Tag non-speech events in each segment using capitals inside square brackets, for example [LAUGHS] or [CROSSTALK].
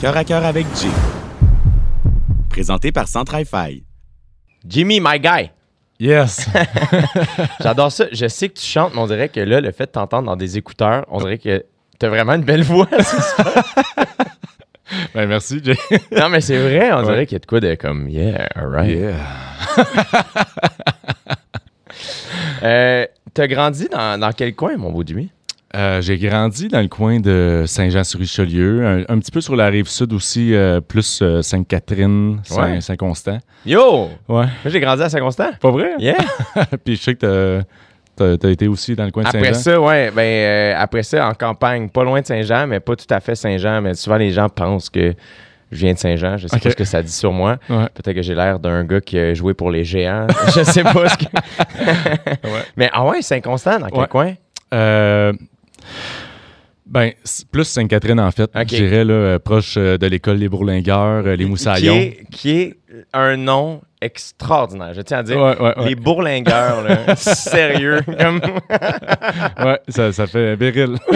Cœur à cœur avec Jay. Présenté par Centrify. Jimmy, my guy. Yes. [LAUGHS] J'adore ça. Je sais que tu chantes, mais on dirait que là, le fait de t'entendre dans des écouteurs, on dirait que t'as vraiment une belle voix. [LAUGHS] ben, merci, Jay. non, mais c'est vrai, on dirait qu'il y a de quoi de comme, yeah, alright. Yeah. Euh, t'as grandi dans, dans quel coin, mon beau Jimmy? Euh, j'ai grandi dans le coin de Saint-Jean-sur-Richelieu, un, un petit peu sur la rive sud aussi, euh, plus euh, Sainte-Catherine, Ouais. Saint-Constant. Yo! Ouais. J'ai grandi à Saint-Constant. Pas vrai? Yeah! [LAUGHS] Puis je sais que t'as, été aussi dans le coin de Après Saint-Jean. ça, ouais, ben, après ça, en campagne, pas loin de Saint-Jean, mais pas tout à fait Saint-Jean, mais souvent les gens pensent que je viens de Saint-Jean. Je sais pas ce que ça dit sur moi. Ouais. Peut-être que j'ai l'air d'un gars qui a joué pour les géants. je sais pas ce que. [LAUGHS] [LAUGHS] Mais ah ouais, Saint-Constant, dans quel coin? Euh, ben, plus Sainte-Catherine, en fait. Je dirais, là, euh, proche euh, de l'école des Bourlingueurs, euh, les Qui Moussaillons. est, qui est un nom extraordinaire, je tiens à dire. Ouais, ouais, ouais. Les bourlingueurs, là, [LAUGHS] sérieux. Comme... [LAUGHS] Ouais, ça, ça fait viril. [LAUGHS]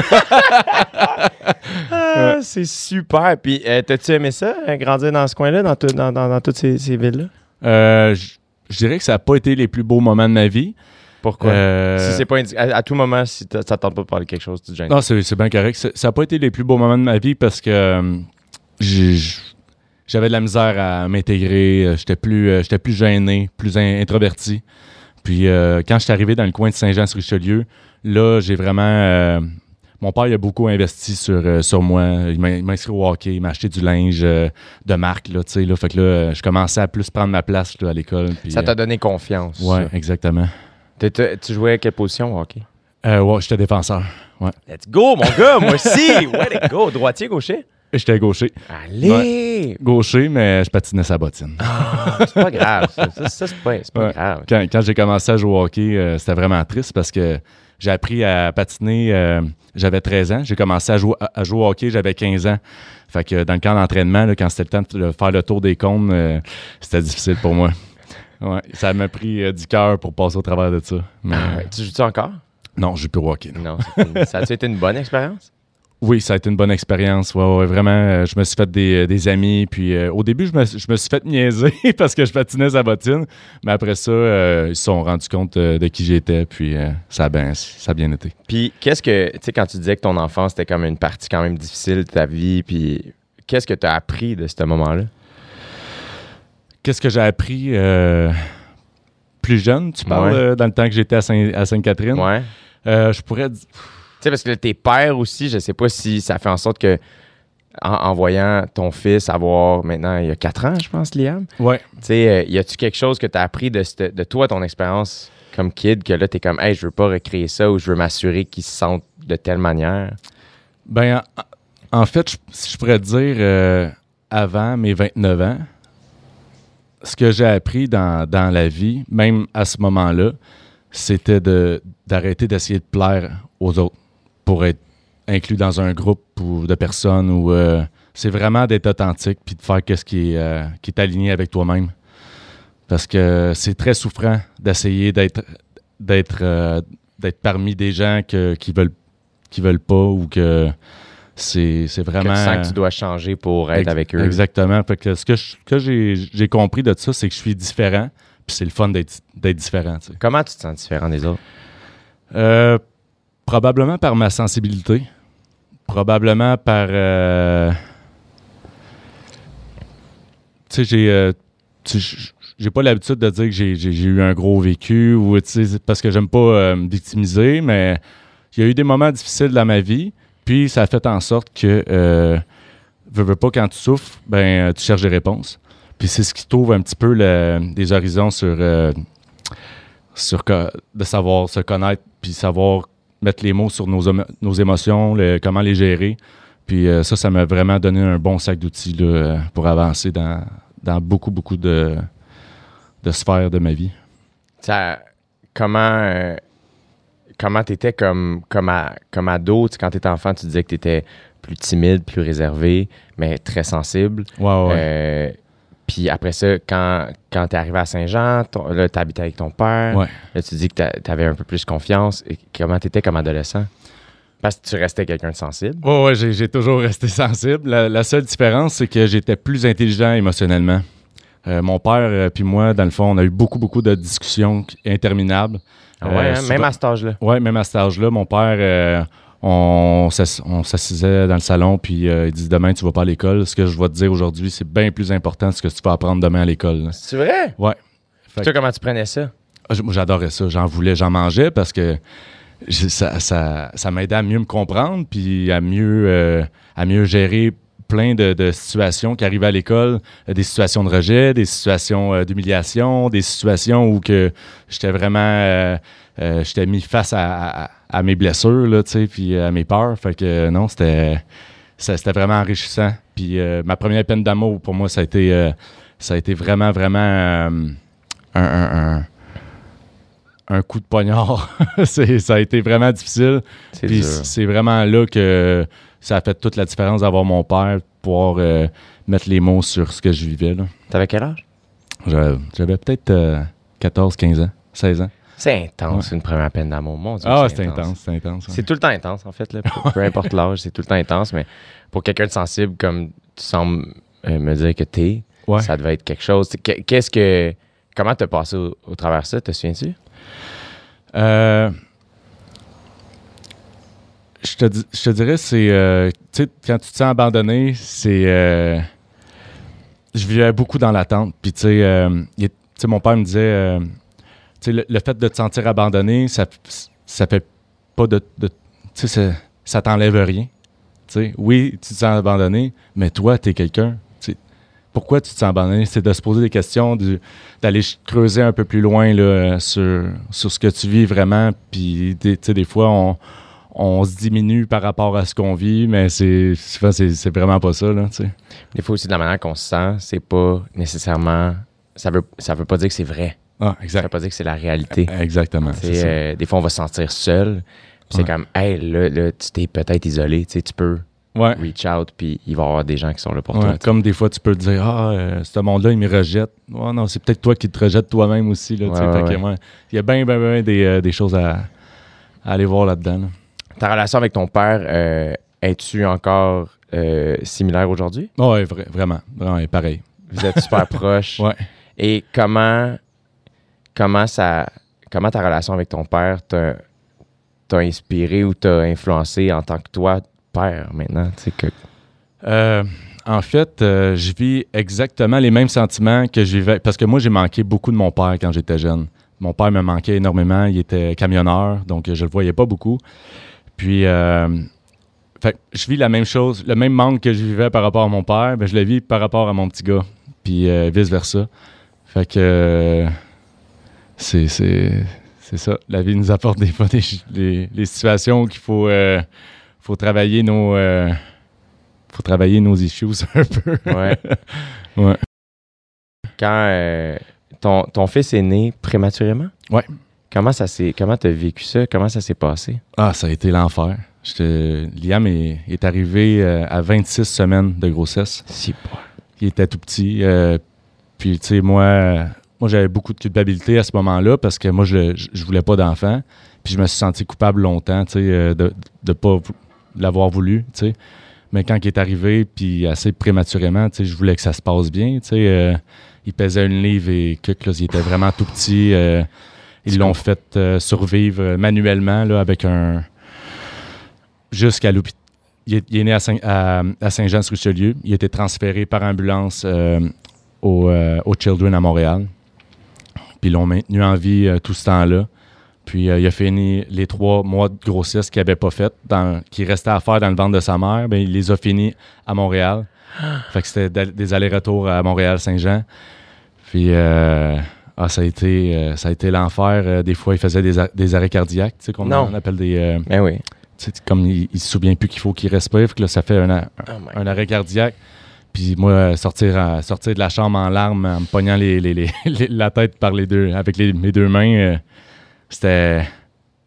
Ah, C'est super. Puis, euh, t'as-tu aimé ça, grandir dans ce coin-là, dans, tout- dans, dans- dans toutes ces, ces villes-là? Euh, je dirais que ça n'a pas été les plus beaux moments de ma vie. Pourquoi? Euh, Si c'est pas indi- à, à tout moment, si ça tente pas de parler de quelque chose, tu te. Non, c'est c'est bien correct. Ça n'a pas été les plus beaux moments de ma vie parce que euh, j'ai- j'avais de la misère à m'intégrer. Euh, J'étais plus, euh, j'étais plus gêné, plus in- introverti. Puis euh, quand je suis arrivé dans le coin de Saint-Jean-sur-Richelieu, là, j'ai vraiment. euh, mon père il a beaucoup investi sur, euh, sur moi. Il m'a il m'a inscrit au hockey, il m'a acheté du linge euh, de marque. Là, tu sais, là. Fait que là, je commençais à plus prendre ma place là, à l'école. puis, ça t'a donné confiance. Ouais, ça. exactement. Tu jouais à quelle position au hockey? Euh, ouais, j'étais défenseur. Ouais. Let's go, mon gars, moi aussi! [LAUGHS] Way to go! Droitier, gaucher? J'étais gaucher. Allez! Gaucher, mais je patinais sa bottine. C'est pas grave, ça. Ça, ça, c'est pas, Ouais. grave. Quand, quand j'ai commencé à jouer au hockey, euh, c'était vraiment triste parce que j'ai appris à patiner, euh, j'avais 13 ans. J'ai commencé à jouer, à, jouer au hockey, j'avais 15 ans. Fait que dans le camp d'entraînement, quand c'était le temps de faire le tour des cônes, euh, c'était difficile pour moi. Ouais, ça m'a pris euh, du cœur pour passer au travers de ça. Mais Ah. Tu joues-tu encore? non, je joue plus au hockey. non. Ça a-tu été une bonne expérience? Oui, ça a été une bonne expérience. Ouais, ouais, vraiment, euh, je me suis fait des, des amis. Puis euh, au début, je me, je me suis fait niaiser [LAUGHS] parce que je patinais sa bottine. Mais après ça, euh, ils se sont rendus compte euh, de qui j'étais. Puis euh, ça, a bien, ça a bien été. Puis, qu'est-ce que, tu sais, quand tu disais que ton enfance c'était comme une partie quand même difficile de ta vie, puis qu'est-ce que tu as appris de ce moment-là? Qu'est-ce que j'ai appris euh, plus jeune, tu parles, Ouais. euh, dans le temps que j'étais à, Saint- à Sainte-Catherine? Ouais. Euh, je pourrais dire. Tu sais, parce que là, tes pères aussi, je sais pas si ça fait en sorte que, en, en voyant ton fils avoir maintenant, il y a 4 ans, je pense, Liam, Ouais. tu sais, y a-tu quelque chose que tu as appris de, cette- de toi, ton expérience comme kid, que là, tu es comme, hey, je veux pas recréer ça ou je veux m'assurer qu'ils se sentent de telle manière? Ben, en, en fait, je, si je pourrais te dire, avant mes 29 ans, ce que j'ai appris dans, dans la vie, même à ce moment-là, c'était d'arrêter d'essayer de plaire aux autres pour être inclus dans un groupe ou de personnes où euh, c'est vraiment d'être authentique puis de faire ce qui est, euh, qui est aligné avec toi-même. Parce que c'est très souffrant d'essayer d'être, euh, parmi des gens que, qui veulent qui veulent pas ou que c'est, c'est Que vraiment tu sens que tu dois changer pour être avec eux. Exactement. Fait que ce que, je- que j'ai, compris de ça, c'est que je suis différent. Puis c'est le fun d'être, différent. tu sais. Comment tu te sens différent des autres? Euh, probablement par ma sensibilité. Probablement par. euh, tu sais, j'ai. euh, j'ai pas l'habitude de dire que j'ai, eu un gros vécu ou parce que j'aime pas me victimiser, mais il y a eu des moments difficiles dans ma vie, puis ça a fait en sorte que euh, veux, pas quand tu souffres, ben euh, tu cherches des réponses. Puis c'est ce qui t'ouvre un petit peu le- des horizons sur euh, de savoir se connaître puis savoir mettre les mots sur nos, nos émotions, comment les gérer. Puis euh, ça, ça m'a vraiment donné un bon sac d'outils euh, pour avancer dans, dans beaucoup, beaucoup de, de sphères de ma vie. Ça, comment comment t'étais comme, comme, à- comme ado? Tu quand t'étais enfant, tu disais que t'étais plus timide, plus réservé, mais très sensible. Ouais, ouais. Euh, puis après ça, quand, quand t'es arrivé à Saint-Jean, là, t'habitais avec ton père. Ouais. Là, tu dis que t'a- t'avais un peu plus confiance. Et comment t'étais comme adolescent? Parce que tu restais quelqu'un de sensible. Ouais, ouais, j'ai, j'ai toujours resté [LAUGHS] sensible. La, la seule différence, c'est que j'étais plus intelligent émotionnellement. Euh, mon père euh, puis moi, dans le fond, on a eu beaucoup, beaucoup de discussions interminables. Ah ouais, Euh, hein, même à cet âge-là. Ouais, même à cet âge-là, mon père, on, s'ass- on s'assisait dans le salon, puis euh, il dit Demain, tu vas pas à l'école. Ce que je vais te dire aujourd'hui, c'est bien plus important que ce que tu vas apprendre demain à l'école. là. C'est vrai? Ouais. Fait Toi, comment tu prenais ça? Ah, Moi, j'adorais ça. J'en voulais, j'en mangeais parce que ça, ça, ça m'aidait à mieux me comprendre, puis à mieux, euh, à mieux gérer plein de, de situations qui arrivaient à l'école, euh, des situations de rejet, des situations euh, d'humiliation, des situations où que j'étais vraiment, euh, j'étais mis face à, à- à mes blessures, là, tu sais, puis à mes peurs. Fait que euh, non, c'était, c'était vraiment enrichissant. Puis euh, ma première peine d'amour, pour moi, ça a été, ça a été vraiment, vraiment un- un- un un coup de poignard. [LAUGHS] Ça a été vraiment difficile. C'est Puis c'est vraiment là que ça a fait toute la différence d'avoir mon père, pouvoir euh, mettre les mots sur ce que je vivais. T'avais quel âge? J'avais peut-être euh, 14, 15 ans, 16 ans. C'est intense, une première peine d'amour. Mon Dieu, Ah, c'était intense, c'était intense. ouais. C'est tout le temps intense, en fait. Là. Peu, peu importe l'âge, c'est tout le temps intense. Mais pour quelqu'un de sensible, comme tu sembles euh, me dire que t'es, Ouais. ça devait être quelque chose. Qu'est- Qu'est-ce que. Comment t'as passé au, au travers de ça? Te souviens-tu? Euh, je, te, je te dirais, c'est. euh, tu sais, quand tu te sens abandonné, c'est. euh, je vivais beaucoup dans l'attente. Puis, tu sais, euh, mon père me disait. tu sais, le, le fait de te sentir abandonné, ça, ça fait pas de. tu sais, ça, ça t'enlève rien. Tu sais, oui, tu te sens abandonné, mais toi, tu es quelqu'un. Pourquoi tu te sens abandonné? C'est de se poser des questions, d'aller creuser un peu plus loin là, sur, sur ce que tu vis vraiment. Puis, tu sais, des fois, on, on se diminue par rapport à ce qu'on vit, mais c'est c'est vraiment pas ça. Là. Des fois aussi, de la manière qu'on se sent, c'est pas nécessairement. Ça veut, ça veut pas dire que c'est vrai. Ah, Ça veut exact. pas dire que c'est la réalité. Exactement. C'est sais, ça. euh, des fois, on va se sentir seul. C'est Ouais. comme, hey, là, là, tu t'es peut-être isolé. Tu sais, tu peux Ouais. reach out, puis il va y avoir des gens qui sont là pour Ouais, toi. comme des fois, tu peux te dire Ah, euh, ce monde-là, il me rejette. Ouais, non, c'est peut-être toi qui te rejettes toi-même aussi. Là, Il y a bien, bien, bien des, euh, des choses à, à aller voir là-dedans. là. Ta relation avec ton père, euh, es-tu encore euh, similaire aujourd'hui? Vra- vraiment. Vraiment, pareil. Vous êtes super [LAUGHS] proches. Ouais. Et comment, comment, ça, comment ta relation avec ton père t'a inspiré ou t'a influencé en tant que toi, père, maintenant? Que, Euh, en fait, euh, je vis exactement les mêmes sentiments que je vivais. Parce que moi, j'ai manqué beaucoup de mon père quand j'étais jeune. Mon père me manquait énormément. Il était camionneur, donc je le voyais pas beaucoup. Puis, euh, fait je vis la même chose, le même manque que je vivais par rapport à mon père, ben, je le vis par rapport à mon petit gars. Puis euh, vice-versa. Fait que euh, c'est, ça. La vie nous apporte des fois des, situations qu'il faut, euh, faut travailler nos. faut travailler nos issues [LAUGHS] un peu. ouais. [LAUGHS] Ouais. Quand ton, ton fils est né prématurément? Ouais. Comment ça s'est, comment t'as vécu ça? Comment ça s'est passé? Ah, ça a été l'enfer. Liam est, est arrivé euh, à 26 semaines de grossesse. Si, Il était tout petit. euh, puis, tu sais, moi, moi j'avais beaucoup de culpabilité à ce moment-là parce que moi, je, je, voulais pas d'enfant. Puis, je me suis senti coupable longtemps, tu sais, euh, de ne pas l'avoir voulu, tu sais. Mais quand il est arrivé, puis assez prématurément, tu sais, je voulais que ça se passe bien, tu sais. euh, il pesait une livre et que là, il était vraiment tout petit. euh, ils l'ont fait euh, survivre euh, manuellement, là, avec un... Jusqu'à l'hôpital. Il est, il est né à, Saint- à, à Saint-Jean-sur-Richelieu. Il a été transféré par ambulance euh, au, euh, au Children à Montréal. Puis ils l'ont maintenu en vie euh, tout ce temps-là. Puis il a fini les trois mois de grossesse qu'il n'avait pas fait, qui restait à faire dans le ventre de sa mère. Ben, il les a finis à Montréal. [GASPS] fait que c'était des allers-retours à Montréal-Saint-Jean. Puis euh, ah, ça a été, euh, ça a été l'enfer. Euh, des fois, il faisait des, des arrêts cardiaques, tu sais, comme Non. on appelle des. euh, Ben oui. comme il, il se souvient plus qu'il faut qu'il respire, que là, ça fait un, a- Oh un arrêt cardiaque. Puis moi, sortir, à- sortir de la chambre en larmes, en me pognant les, les- les- [LAUGHS] les- la tête par les deux, avec les- mes deux mains, euh, c'était,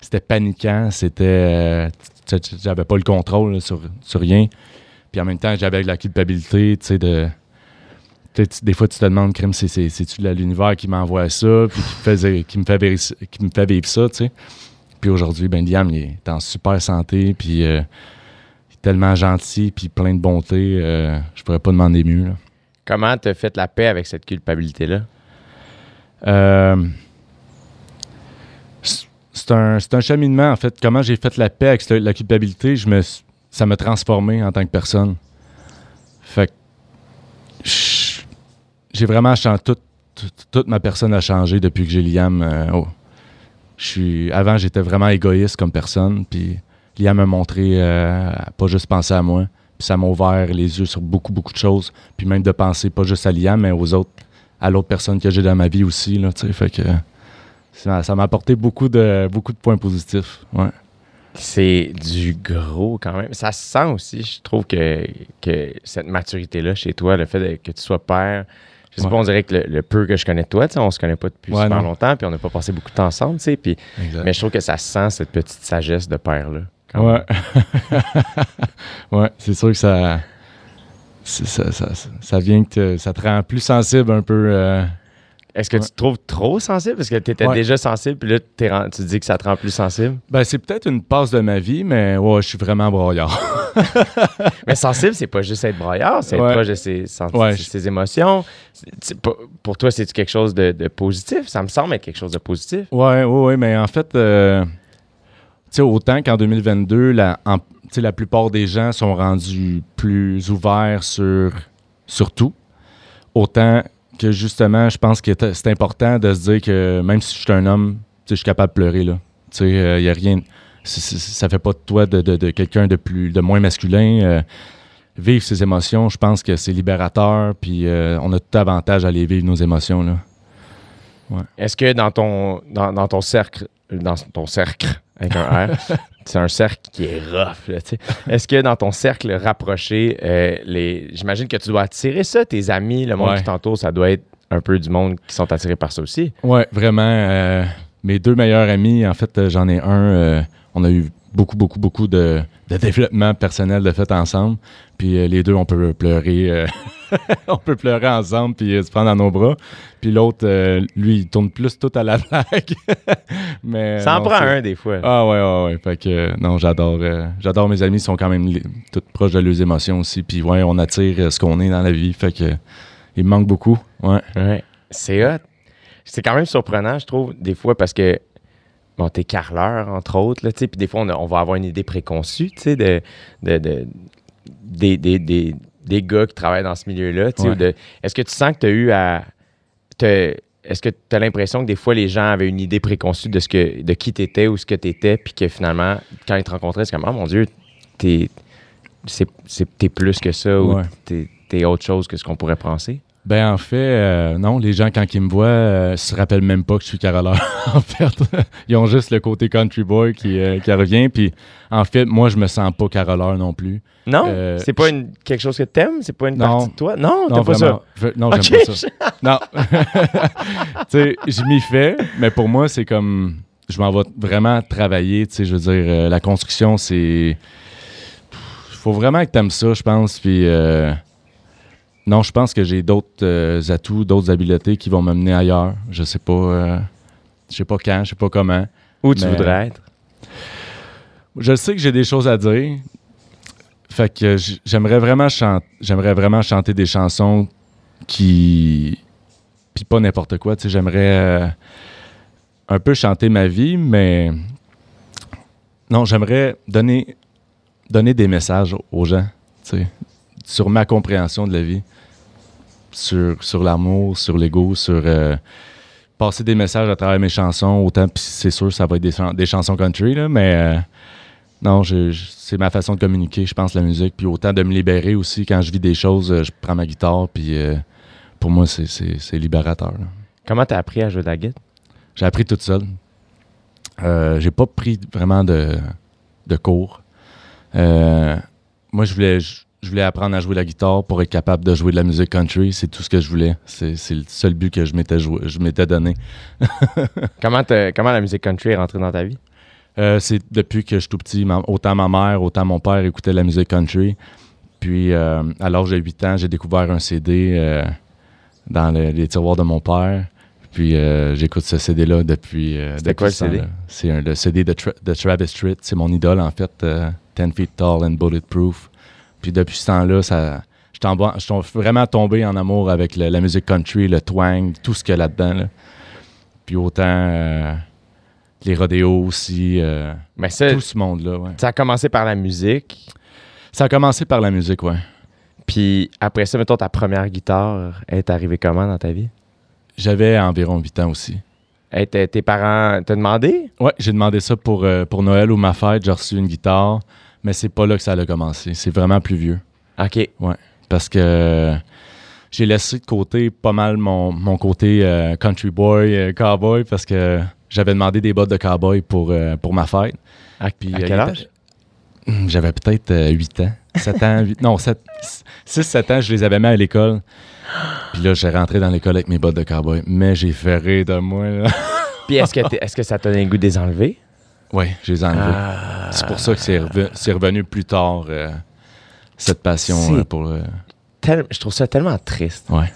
c'était paniquant. C'était, euh, j'avais pas le contrôle là, sur, sur rien. Puis en même temps, j'avais la culpabilité, tu sais, de... tu tu- Des fois, tu te demandes, crime, c'est, c'est, c'est-tu l'univers qui m'envoie ça, puis qui, me faisait- qui, me fait vivre, qui me fait vivre ça, tu sais. Puis aujourd'hui, ben Liam, il est en super santé, puis euh, il est tellement gentil, puis plein de bonté. euh, je pourrais pas demander mieux. là. Comment t'as fait la paix avec cette culpabilité-là? Euh, c'est un, c'est un cheminement, en fait. Comment j'ai fait la paix avec la culpabilité, je me, ça m'a transformé en tant que personne. Fait que je- j'ai vraiment changé. Toute, ma personne a changé depuis que j'ai Liam. euh, oh. Je suis, avant, j'étais vraiment égoïste comme personne. Puis Liam m'a montré euh, pas juste penser à moi. Puis ça m'a ouvert les yeux sur beaucoup, beaucoup de choses. Puis même de penser pas juste à Liam, mais aux autres, à l'autre personne que j'ai dans ma vie aussi. Là, fait que ça m'a apporté beaucoup de, beaucoup de points positifs. Ouais. C'est du gros quand même. Ça se sent aussi, je trouve, que, que cette maturité-là chez toi, le fait que tu sois père. Je sais Ouais. pas, on dirait que le, le peu que je connais de toi, on se connaît pas depuis Ouais, super non. longtemps, puis on n'a pas passé beaucoup de temps ensemble, tu sais, puis, mais je trouve que ça se sent, cette petite sagesse de père-là. Ouais. [LAUGHS] ouais, c'est sûr que ça, ça, ça- ça vient que te- ça te rend plus sensible un peu. euh, Est-ce que Ouais. tu te trouves trop sensible? Parce que tu étais Ouais. déjà sensible, puis là, tu dis que ça te rend plus sensible? Ben, c'est peut-être une passe de ma vie, mais ouais, je suis vraiment broyard. [LAUGHS] Mais sensible, c'est pas juste être broyard, c'est être proche de ses, émotions. Pour toi, c'est quelque chose de, de positif? Ça me semble être quelque chose de positif. Ouais, ouais, ouais, mais en fait, euh, tu sais, autant qu'en 2022, la, en- la plupart des gens sont rendus plus ouverts sur, sur tout, autant que justement, je pense que c'est important de se dire que même si je suis un homme, je suis capable de pleurer, là. Tu c'est- ça fait pas de toi de, quelqu'un de plus de moins masculin. euh, vivre ses émotions, je pense que c'est libérateur, puis euh, on a tout avantage à aller vivre nos émotions. Est-ce que dans ton, dans ton cercle, dans ton cercle, avec un R, c'est un cercle qui est rough. Est-ce que dans ton cercle rapproché, euh, les, j'imagine que tu dois attirer ça, tes amis, le monde Ouais. qui t'entoure, ça doit être un peu du monde qui sont attirés par ça aussi. Ouais, vraiment. euh, mes deux meilleurs amis, en fait, euh, j'en ai un. euh, on a eu beaucoup, beaucoup, beaucoup de, de développement personnel de fait ensemble. Puis euh, les deux, on peut pleurer. euh, [LAUGHS] on peut pleurer ensemble puis euh, se prendre dans nos bras. Puis l'autre, lui, il tourne plus tout à la [LAUGHS] blague. Mais, ça en non, prend un des fois. Ah ouais, ouais, ouais. Fait que non, j'adore. j'adore mes amis, ils sont quand même tous proches de leurs émotions aussi. Puis ouais, on attire ce qu'on est dans la vie. Fait que il me manque beaucoup. Ouais. Ouais. C'est hot. C'est quand même surprenant, je trouve, des fois, parce que, bon, t'es carleur, entre autres, là, puis des fois, on, a- on va avoir une idée préconçue, de, de, de- des, des, des, des gars qui travaillent dans ce milieu-là, Ouais. ou Est-ce que tu sens que tu as eu à... Est-ce que tu as l'impression que des fois, les gens avaient une idée préconçue de, ce que, de qui tu étais ou ce que tu étais, puis que finalement, quand ils te rencontraient, c'est comme, oh mon Dieu, t'es, t'es plus que ça, ou Ouais. t'es, t'es autre chose que ce qu'on pourrait penser? Ben en fait, euh, non, les gens quand ils me voient, euh, se rappellent même pas que je suis caroleur. [LAUGHS] en fait, ils ont juste le côté country boy qui, euh, qui revient. Puis en fait, moi, je me sens pas caroleur non plus. Non? Euh, c'est pas une, quelque chose que t'aimes? C'est pas une Non. partie de toi? Non, non, t'as pas ça. Je- non, j'aime pas ça. Non. [LAUGHS] [LAUGHS] tu sais, je m'y fais, mais pour moi, c'est comme. Je m'en vais vraiment travailler. Tu sais, je veux dire, la construction, c'est. faut vraiment que t'aimes ça, je pense. Puis. Non, je pense que j'ai d'autres euh, atouts, d'autres habiletés qui vont m'amener ailleurs. Je sais pas. euh, Je sais pas quand, je sais pas comment. Où tu voudrais être? Je sais que j'ai des choses à dire. Fait que j'aimerais vraiment chanter, j'aimerais vraiment chanter des chansons qui puis pas n'importe quoi, tu sais, j'aimerais euh, un peu chanter ma vie mais non, j'aimerais donner donner des messages aux gens, tu sais, sur ma compréhension de la vie, sur sur l'amour, sur l'ego, sur euh, passer des messages à travers mes chansons, autant puis c'est sûr ça va être des, chan- des chansons country là, mais euh, non, c'est ma façon de communiquer, je pense, la musique. Puis autant de me libérer aussi quand je vis des choses, euh, je prends ma guitare, puis euh, pour moi, c'est- libérateur. là. Comment t'as appris à jouer de la guitare? J'ai appris toute seule. J'ai pas pris vraiment de, de cours. Euh, moi, je voulais, je, je voulais apprendre à jouer la guitare pour être capable de jouer de la musique country. C'est tout ce que je voulais. C'est c'est le seul but que je m'étais joué- je m'étais donné. [LAUGHS] Comment, comment la musique country est rentrée dans ta vie? Euh, c'est depuis que je suis tout petit. ma- autant ma mère, autant mon père écoutaient la musique country. Puis, euh, à l'âge de 8 ans, j'ai découvert un CD euh, dans le- les tiroirs de mon père. Puis euh, j'écoute ce CD-là depuis. C'était depuis quoi le. CD? C'est le CD de, Tra- de Travis Tritt. C'est mon idole, en fait. euh, 10 Feet Tall and Bulletproof. Puis depuis ce temps-là, ça. Je je suis vraiment tombé en amour avec le- la musique country, le twang, tout ce qu'il y a là-dedans. là. Puis autant euh, les rodéos aussi, euh, Mais ça, tout ce monde-là. ouais. ça a commencé par la musique? Ça a commencé par la musique, ouais. Puis après ça, mettons, ta première guitare est arrivée comment dans ta vie? J'avais environ 8 ans aussi. Hey, t'es- tes parents t'ont demandé? Ouais, j'ai demandé ça pour, euh, pour Noël ou ma fête. J'ai reçu une guitare, mais c'est pas là que ça a commencé. C'est vraiment plus vieux. OK. Parce que j'ai laissé de côté pas mal mon, mon côté euh, country boy, euh, cowboy, parce que j'avais demandé des bottes de cowboy pour, euh, pour ma fête. À, Puis, à quel âge? Hum, J'avais peut-être 8 ans. 7 ans, 8, non, 6-7 ans, je les avais mis à l'école. Puis là, j'ai rentré dans l'école avec mes bottes de cowboy. Mais j'ai fait rire de moi, là. Puis est-ce que, est-ce que ça t'a donné le goût de les enlever? Oui, je les ai enlevés. Ah. C'est pour ça que c'est reve- c'est revenu plus tard, euh, cette passion euh, pour... Tel- je trouve ça tellement triste. ouais.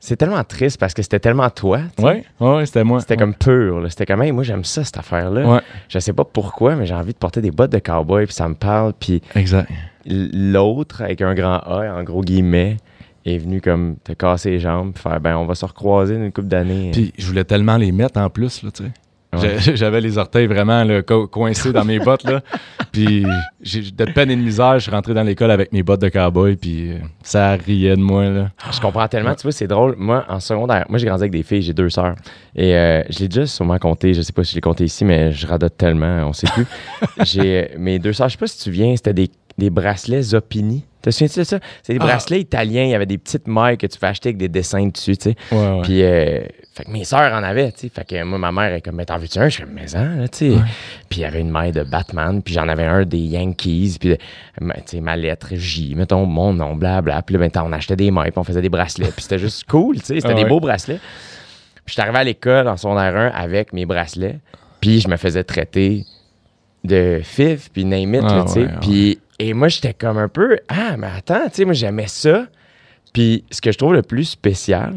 C'est tellement triste parce que c'était tellement toi. sais. Ouais, c'était moi. C'était comme pur. C'était comme, hey, moi, j'aime ça, cette affaire-là. Ouais, Je sais pas pourquoi, mais j'ai envie de porter des bottes de cowboy, puis ça me parle. Puis exact. l'autre, avec un grand A, en gros guillemets, est venu comme te casser les jambes, puis faire, ben, on va se recroiser une couple d'années. Puis je voulais tellement les mettre en plus, là, tu sais. Ouais. [LAUGHS] J'avais les orteils vraiment là, co- coincés dans mes bottes, là. [LAUGHS] Puis de peine et de misère, je suis rentré dans l'école avec mes bottes de cowboy, puis euh, ça riait de moi, là. Je comprends tellement. Tu vois, c'est drôle. Moi, en secondaire, moi, j'ai grandi avec des filles, j'ai deux sœurs. Et euh, je l'ai déjà sûrement compté. Je sais pas si je l'ai compté ici, mais je radote tellement, on sait plus. [LAUGHS] j'ai euh, mes deux sœurs, je sais pas si tu viens, c'était des, des bracelets Zoppini. Te souviens-tu de ça? C'est des Ah. bracelets italiens. Il y avait des petites mailles que tu peux acheter avec des dessins dessus, tu sais. Ouais, ouais. Puis, euh, fait que mes sœurs en avaient, tu sais. Fait que moi, ma mère est comme, mais t'en veux-tu un? Je suis comme, mais en, tu sais. Puis il y avait une maille de Batman, puis j'en avais un des Yankees, puis, ma- tu sais, ma lettre J, mettons, mon nom, blabla. Puis là, ben, on achetait des mailles, puis on faisait des bracelets. Puis c'était juste cool, tu sais. C'était Ah des beaux bracelets. Puis je suis arrivé à l'école en secondaire 1 avec mes bracelets, puis je me faisais traiter de fif, puis name it, Ah là, tu sais. ouais, ouais. Puis, et moi, j'étais comme un peu, ah, mais attends, tu sais, moi, j'aimais ça. Puis ce que je trouve le plus spécial,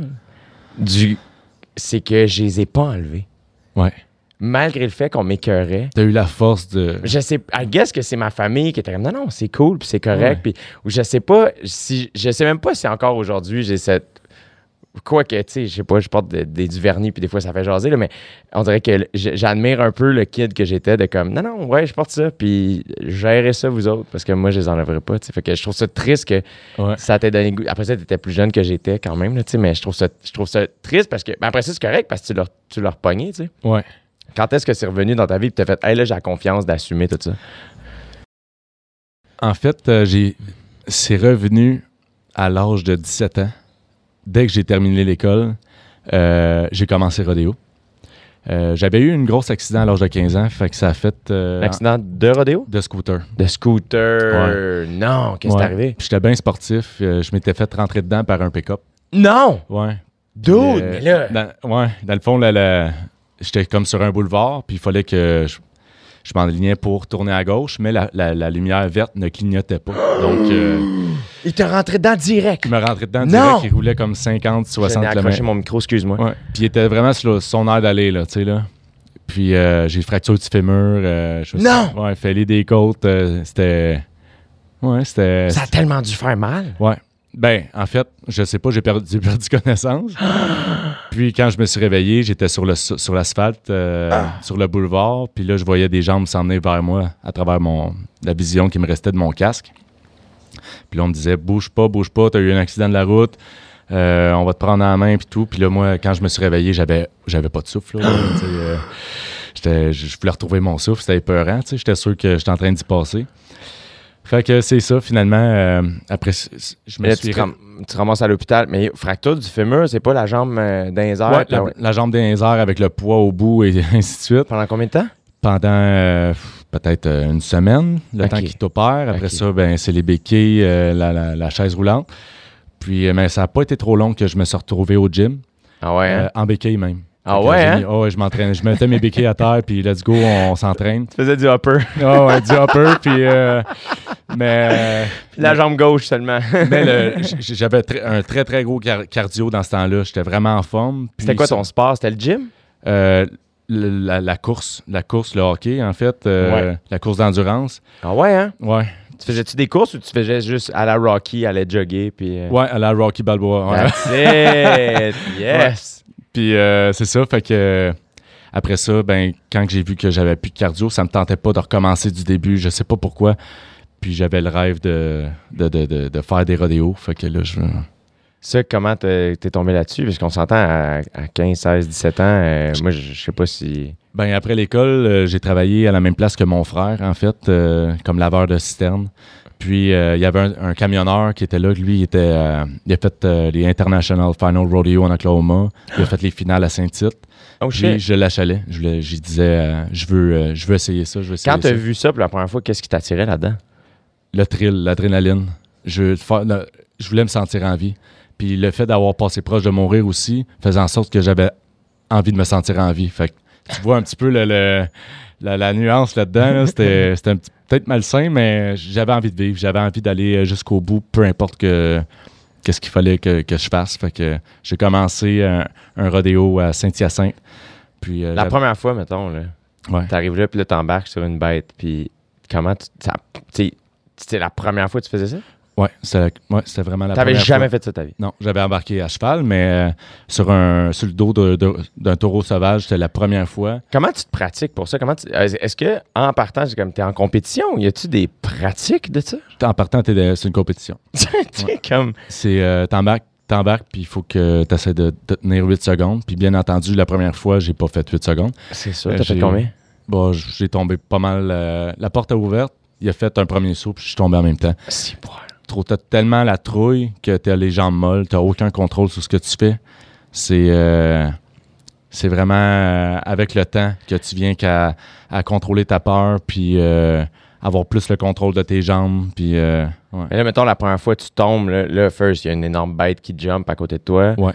du, c'est que je les ai pas enlevés. Ouais. Malgré le fait qu'on m'écœurait. T'as eu la force de. Je sais, I guess que c'est ma famille qui était comme non, non, c'est cool, puis c'est correct. Puis, ou je sais pas si, je sais même pas si encore aujourd'hui j'ai cette. Quoi que, tu sais, je sais pas, je porte de- des- du vernis, puis des fois ça fait jaser, là, mais on dirait que j'admire un peu le kid que j'étais de comme non, non, ouais, je porte ça, puis gérez ça vous autres, parce que moi je les enlèverais pas, tu sais. Fait que je trouve ça triste que Ouais. ça t'ait donné goût. Après ça, t'étais plus jeune que j'étais quand même, tu sais, mais je trouve ça, je trouve ça triste parce que, ben après ça, c'est correct parce que tu l'as, tu repogné, tu sais. Ouais. Quand est-ce que c'est revenu dans ta vie et t'as fait, hey là, j'ai la confiance d'assumer tout ça? En fait, euh, j'ai c'est revenu à l'âge de 17 ans. Dès que j'ai terminé l'école, euh, j'ai commencé rodéo. Euh, J'avais eu une grosse accident à l'âge de 15 ans, fait que ça a fait euh, L'accident de rodéo? de scooter. De scooter. Non, qu'est-ce qui Ouais. est arrivé? J'étais bien sportif. euh, je m'étais fait rentrer dedans par un pick-up. Non! Ouais. Dude, mais là. Dans, ouais, dans le fond, là, la- j'étais comme sur un boulevard, puis il fallait que je, je m'enlignais pour tourner à gauche, mais la, la- la lumière verte ne clignotait pas. Donc, euh, [GASPS] Il t'a rentré dedans direct. il me rentrait dedans Non! direct, il roulait comme 50, Je 60 n'ai accroché km. mon micro, excuse-moi. Ouais. Puis il était vraiment sur son air d'aller, là, tu sais, là. Puis euh, j'ai fracturé du fémur. euh, je- Non! Ouais, fêlé des côtes. euh, c'était... Ouais, c'était... Ça a tellement dû faire mal. Ouais. Ben, en fait, je sais pas, j'ai perdu, j'ai perdu [LAUGHS] connaissance. [GASPS] puis quand je me suis réveillé, j'étais sur, le, sur l'asphalte, euh, sur le boulevard. Puis là, je voyais des jambes s'emmener vers moi à travers mon, la vision qui me restait de mon casque. Puis là, on me disait, bouge pas, bouge pas, t'as eu un accident de la route. euh, on va te prendre en main puis tout. Puis là, moi, quand je me suis réveillé, j'avais, j'avais pas de souffle. là, sais, euh, je voulais retrouver mon souffle, c'était épeurant. tu sais, J'étais sûr que j'étais en train d'y passer. Fait que c'est ça, finalement. euh, après, je me là, suis... tu, te ram- tu ramasses à l'hôpital. Mais fracture du fémur, c'est pas la jambe euh, airs. Ouais, la, ouais. la jambe airs avec le poids au bout et [LAUGHS] ainsi de suite. Pendant combien de temps? Pendant euh, peut-être euh, une semaine, le temps qu'il t'opère. Après ça, ben, c'est les béquilles, la, la- la chaise roulante. Puis, mais ça n'a pas été trop long que je me suis retrouvé au gym, Ah ouais, hein? en béquille même. Ah ouais, hein? oh ouais, je m'entraînais. Je mettais mes béquilles à terre, puis let's go, on, s'entraîne. Tu faisais du hopper. Ah ouais, du hopper, [LAUGHS] puis. euh, mais. Puis la jambe gauche seulement. [LAUGHS] mais [LAUGHS] j'avais tr- un très, très gros car- cardio dans ce temps-là. J'étais vraiment en forme. C'était quoi ton sport? C'était le gym? Euh, la, la course, la course, le hockey, en fait, euh, Ouais. la course d'endurance. Ah ouais, hein? Ouais, Tu faisais-tu des courses ou tu faisais juste à la Rocky, aller jogger? Puis, ouais, à la Rocky Balboa. ouais. That's it! Yes! Puis euh, c'est ça, fait que après ça, ben quand j'ai vu que j'avais plus de cardio, ça me tentait pas de recommencer du début, je sais pas pourquoi. Puis j'avais le rêve de, de, de, de, de faire des rodéos, fait que là je Ça, comment t'es tombé là-dessus? Parce qu'on s'entend à, à 15, 16, 17 ans. euh, moi, je je sais pas si. Ben après l'école, euh, j'ai travaillé à la même place que mon frère en fait, euh, comme laveur de citerne. Puis euh, il y avait un, un camionneur qui était là, lui il était euh, il a fait euh, les International Final Rodeo en Oklahoma, il a fait les finales à Saint-Tite. Oh Puis shit! je l'achalais, je disais je veux je veux essayer ça, je veux essayer Quand t'as ça. vu ça pour la première fois, qu'est-ce qui t'attirait là-dedans? le thrill, l'adrénaline. Je, voulais me sentir en vie. Puis le fait d'avoir passé proche de mourir aussi faisait en sorte que j'avais envie de me sentir en vie. Fait que tu vois un petit peu le, le- la, la nuance là-dedans. là. C'était c'était un petit- peut-être malsain, mais j'avais envie de vivre. J'avais envie d'aller euh, jusqu'au bout, peu importe que qu'est-ce qu'il fallait que, que je fasse. Fait que j'ai commencé un, un rodéo à Saint-Hyacinthe. Puis euh, La première fois, mettons, là, ouais. t'arrives là, puis là, t'embarques sur une bête, puis comment tu. C'était la première fois que tu faisais ça? Ouais, c'était ouais, vraiment la T'avais jamais fois. fait ça ta vie? Non, j'avais embarqué à cheval, mais euh, sur, un, sur le dos d'un taureau sauvage, c'était la première fois. Comment tu te pratiques pour ça? Comment euh, Est-ce que en partant, c'est comme t'es en compétition, y a-tu des pratiques de ça? En partant, c'est une compétition. [LAUGHS] tu sais, comme. C'est euh, t'embarques, t'embarques, puis il faut que tu essaies de, de tenir 8 secondes. Puis bien entendu, la première fois, j'ai pas fait 8 secondes. C'est sûr, Euh, t'as fait combien? Bon, j'ai tombé pas mal. euh, la porte a ouverte, il a fait un premier saut, puis je suis tombé en même temps. C'est. Trop, t'as tellement la trouille que t'as les jambes molles, t'as aucun contrôle sur ce que tu fais. C'est euh, c'est vraiment euh, avec le temps que tu viens qu'à à contrôler ta peur, puis euh, avoir plus le contrôle de tes jambes, puis ouais. Mais là, mettons, la première fois, tu tombes, là, là, first, il y a une énorme bête qui jump à côté de toi. Ouais.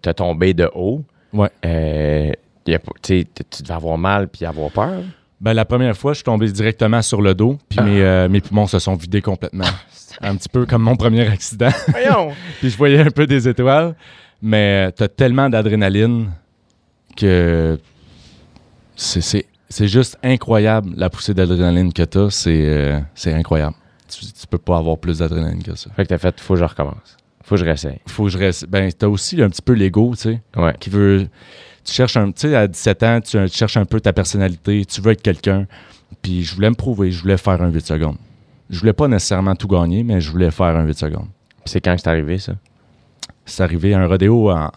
T'as- tombé de haut. Ouais. A tu devais avoir mal puis avoir peur. Ben, la première fois, je suis tombé directement sur le dos, puis Ah. mes, euh, mes poumons se sont vidés complètement. [LAUGHS] un petit peu comme mon premier accident. [LAUGHS] Voyons! [LAUGHS] puis je voyais un peu des étoiles, mais tu as tellement d'adrénaline que c'est- c'est c'est juste incroyable la poussée d'adrénaline que tu as. C'est euh, c'est incroyable. Tu, tu peux pas avoir plus d'adrénaline que ça. fait que t'as fait, faut que je recommence. Faut que je réessaye. Faut que je reste. Ben, tu as aussi un petit peu l'ego, tu sais, Ouais. qui veut. Tu cherches un. Tu sais, à 17 ans, tu, tu cherches un peu ta personnalité, tu veux être quelqu'un. Puis je voulais me prouver, je voulais faire un 8 secondes. Je voulais pas nécessairement tout gagner, mais je voulais faire un 8 secondes. Puis c'est quand c'est arrivé, ça? C'est arrivé à un rodéo en,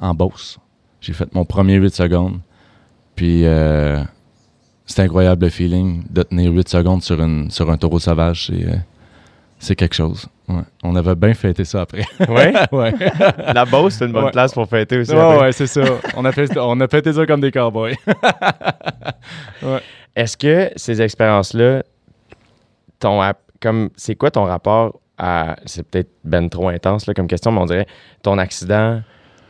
en Beauce. J'ai fait mon premier 8 secondes. Puis euh, c'est incroyable le feeling de tenir 8 secondes sur, une, sur un taureau sauvage. C'est, euh, c'est quelque chose. Ouais. On avait bien fêté ça après. [LAUGHS] Ouais? [LAUGHS] ouais. la Beauce, c'est une bonne Ouais. place pour fêter aussi. Ouais, après. ouais, c'est ça. On a, fait, on a fêté ça comme des cowboys. [LAUGHS] Est-ce que ces expériences-là, ton comme c'est quoi ton rapport à. C'est peut-être ben trop intense là, comme question, mais on dirait ton accident,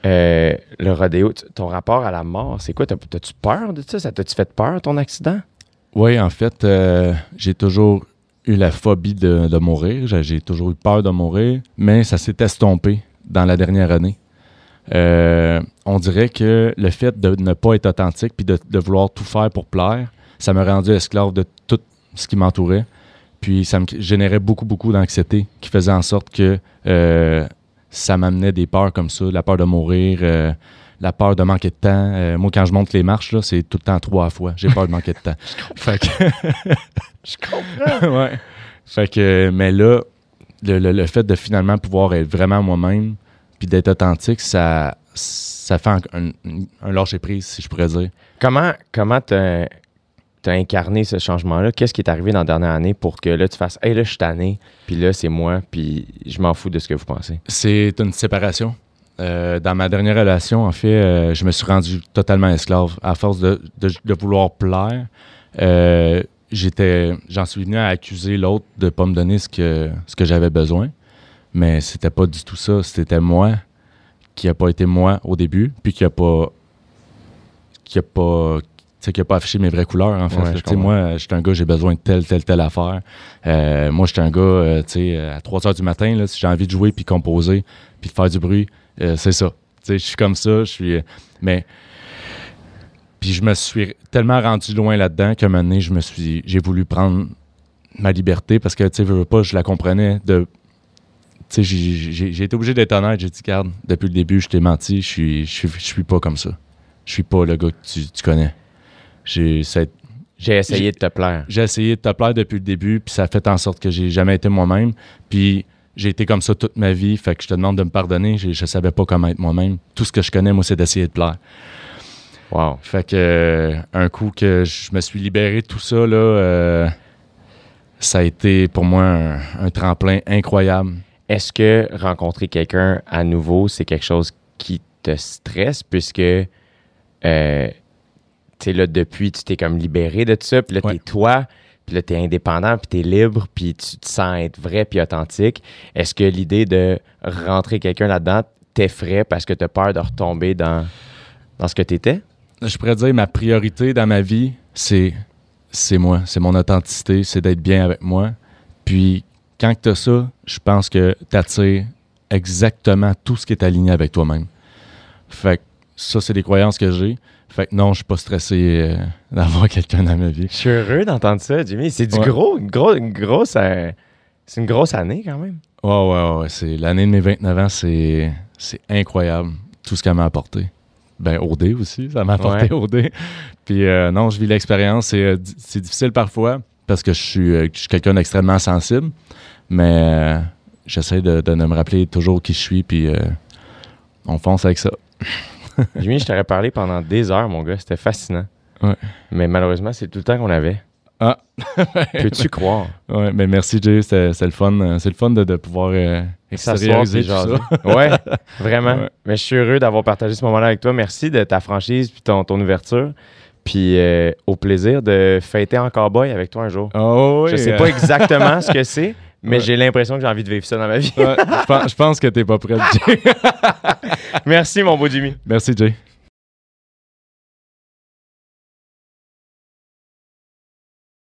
euh, le rodéo, ton rapport à la mort, c'est quoi? T'as- T'as-tu peur de ça? Ça t'a-tu fait peur, ton accident? Oui, en fait, euh, j'ai toujours eu la phobie de, mourir. J'ai, toujours eu peur de mourir, mais ça s'est estompé dans la dernière année. Euh, on dirait que le fait de ne pas être authentique puis de, de vouloir tout faire pour plaire, ça m'a rendu esclave de tout ce qui m'entourait. Puis ça me générait beaucoup, beaucoup d'anxiété qui faisait en sorte que euh, ça m'amenait des peurs comme ça, la peur de mourir, euh, la peur de manquer de temps. Euh, moi, quand je monte les marches, là, c'est tout le temps trois fois. J'ai peur de manquer de temps. [LAUGHS] fait que, [LAUGHS] Je comprends. [LAUGHS] ouais. Fait que, mais là, le, le- le fait de finalement pouvoir être vraiment moi-même, puis d'être authentique, ça, ça fait un, un, un lâcher-prise, si je pourrais dire. comment comment t'as as incarné ce changement-là? Qu'est-ce qui est arrivé dans la dernière année pour que là, tu fasses Hey, là, je suis tanné, puis là, c'est moi, puis je m'en fous de ce que vous pensez? C'est une séparation. Euh, dans ma dernière relation, en fait, euh, je me suis rendu totalement esclave. À force de, de- vouloir plaire, euh, j'étais, j'en suis venu à accuser l'autre de ne pas me donner ce que, ce que j'avais besoin. Mais c'était pas du tout ça. C'était moi qui a pas été moi au début, puis qui a pas. qui a pas. Tu sais, qui a pas affiché mes vraies couleurs, en fait. Ouais, je moi, j'étais un gars, j'ai besoin de telle, telle, telle affaire. Euh, moi, j'étais un gars, euh, tu sais, à 3 heures du matin, là, si j'ai envie de jouer, puis composer, puis de faire du bruit, euh, c'est ça. Tu sais, je suis comme ça, je suis. Mais. Puis je me suis tellement rendu loin là-dedans qu'à un moment donné, je me suis. J'ai voulu prendre ma liberté parce que, tu sais, veux, veux pas, je la comprenais de. Tu sais, j'ai- été obligé d'être honnête. J'ai dit, garde, depuis le début, je t'ai menti, je suis, je suis, je suis pas comme ça. Je suis pas le gars que tu, tu connais. J'ai essayé de te plaire. j'ai essayé de te plaire depuis le début, puis ça a fait en sorte que j'ai jamais été moi-même. Puis j'ai été comme ça toute ma vie, fait que je te demande de me pardonner. Je, je savais pas comment être moi-même. Tout ce que je connais, moi, c'est d'essayer de plaire. Wow. Fait que euh, un coup que je me suis libéré de tout ça, là, euh, ça a été pour moi un, un tremplin incroyable. Est-ce que rencontrer quelqu'un à nouveau, c'est quelque chose qui te stresse puisque euh, tu sais là depuis tu t'es comme libéré de tout ça, puis là Ouais. t'es toi, puis là t'es indépendant, puis t'es libre, puis tu te sens être vrai puis authentique. Est-ce que l'idée de rentrer quelqu'un là-dedans t'effraie parce que t'as peur de retomber dans dans ce que t'étais? Je pourrais dire ma priorité dans ma vie, c'est c'est moi, c'est mon authenticité, c'est d'être bien avec moi. Puis quand tu as ça, je pense que tu attires exactement tout ce qui est aligné avec toi-même. Fait que ça, c'est des croyances que j'ai. Fait que non, je suis pas stressé euh, d'avoir [LAUGHS] quelqu'un dans ma vie. Je suis heureux d'entendre ça, Jimmy. C'est du Ouais. gros, une grosse, une grosse, euh, c'est une grosse année quand même. Ouais, ouais, ouais. C'est, l'année de mes 29 ans, c'est, c'est incroyable. Tout ce qu'elle m'a apporté. Ben, OD aussi, ça m'a apporté OD. Puis euh, non, je vis l'expérience. C'est, euh, c'est difficile parfois parce que je suis, je suis quelqu'un d'extrêmement sensible. Mais j'essaie de, de me rappeler toujours qui je suis. Puis on fonce avec ça. [LAUGHS] Jimmy, je t'aurais parlé pendant des heures, mon gars. C'était fascinant. Ouais. Mais malheureusement, c'est tout le temps qu'on avait. Ah. [LAUGHS] Peux-tu croire? Ouais, mais merci, Jay. C'est, le fun. euh, C'est le fun de, de pouvoir euh, extérioriser tout ça. [LAUGHS] Ouais, vraiment. Ouais. Mais je suis heureux d'avoir partagé ce moment-là avec toi. Merci de ta franchise puis ton, ton ouverture. Puis euh, au plaisir de fêter en cowboy avec toi un jour. Oh, oui, je sais pas exactement ce que c'est, mais Ouais. j'ai l'impression que j'ai envie de vivre ça dans ma vie. je pense- je pense que t'es pas prêt, Jay. [LAUGHS] Merci, mon beau Jimmy. Merci, Jay.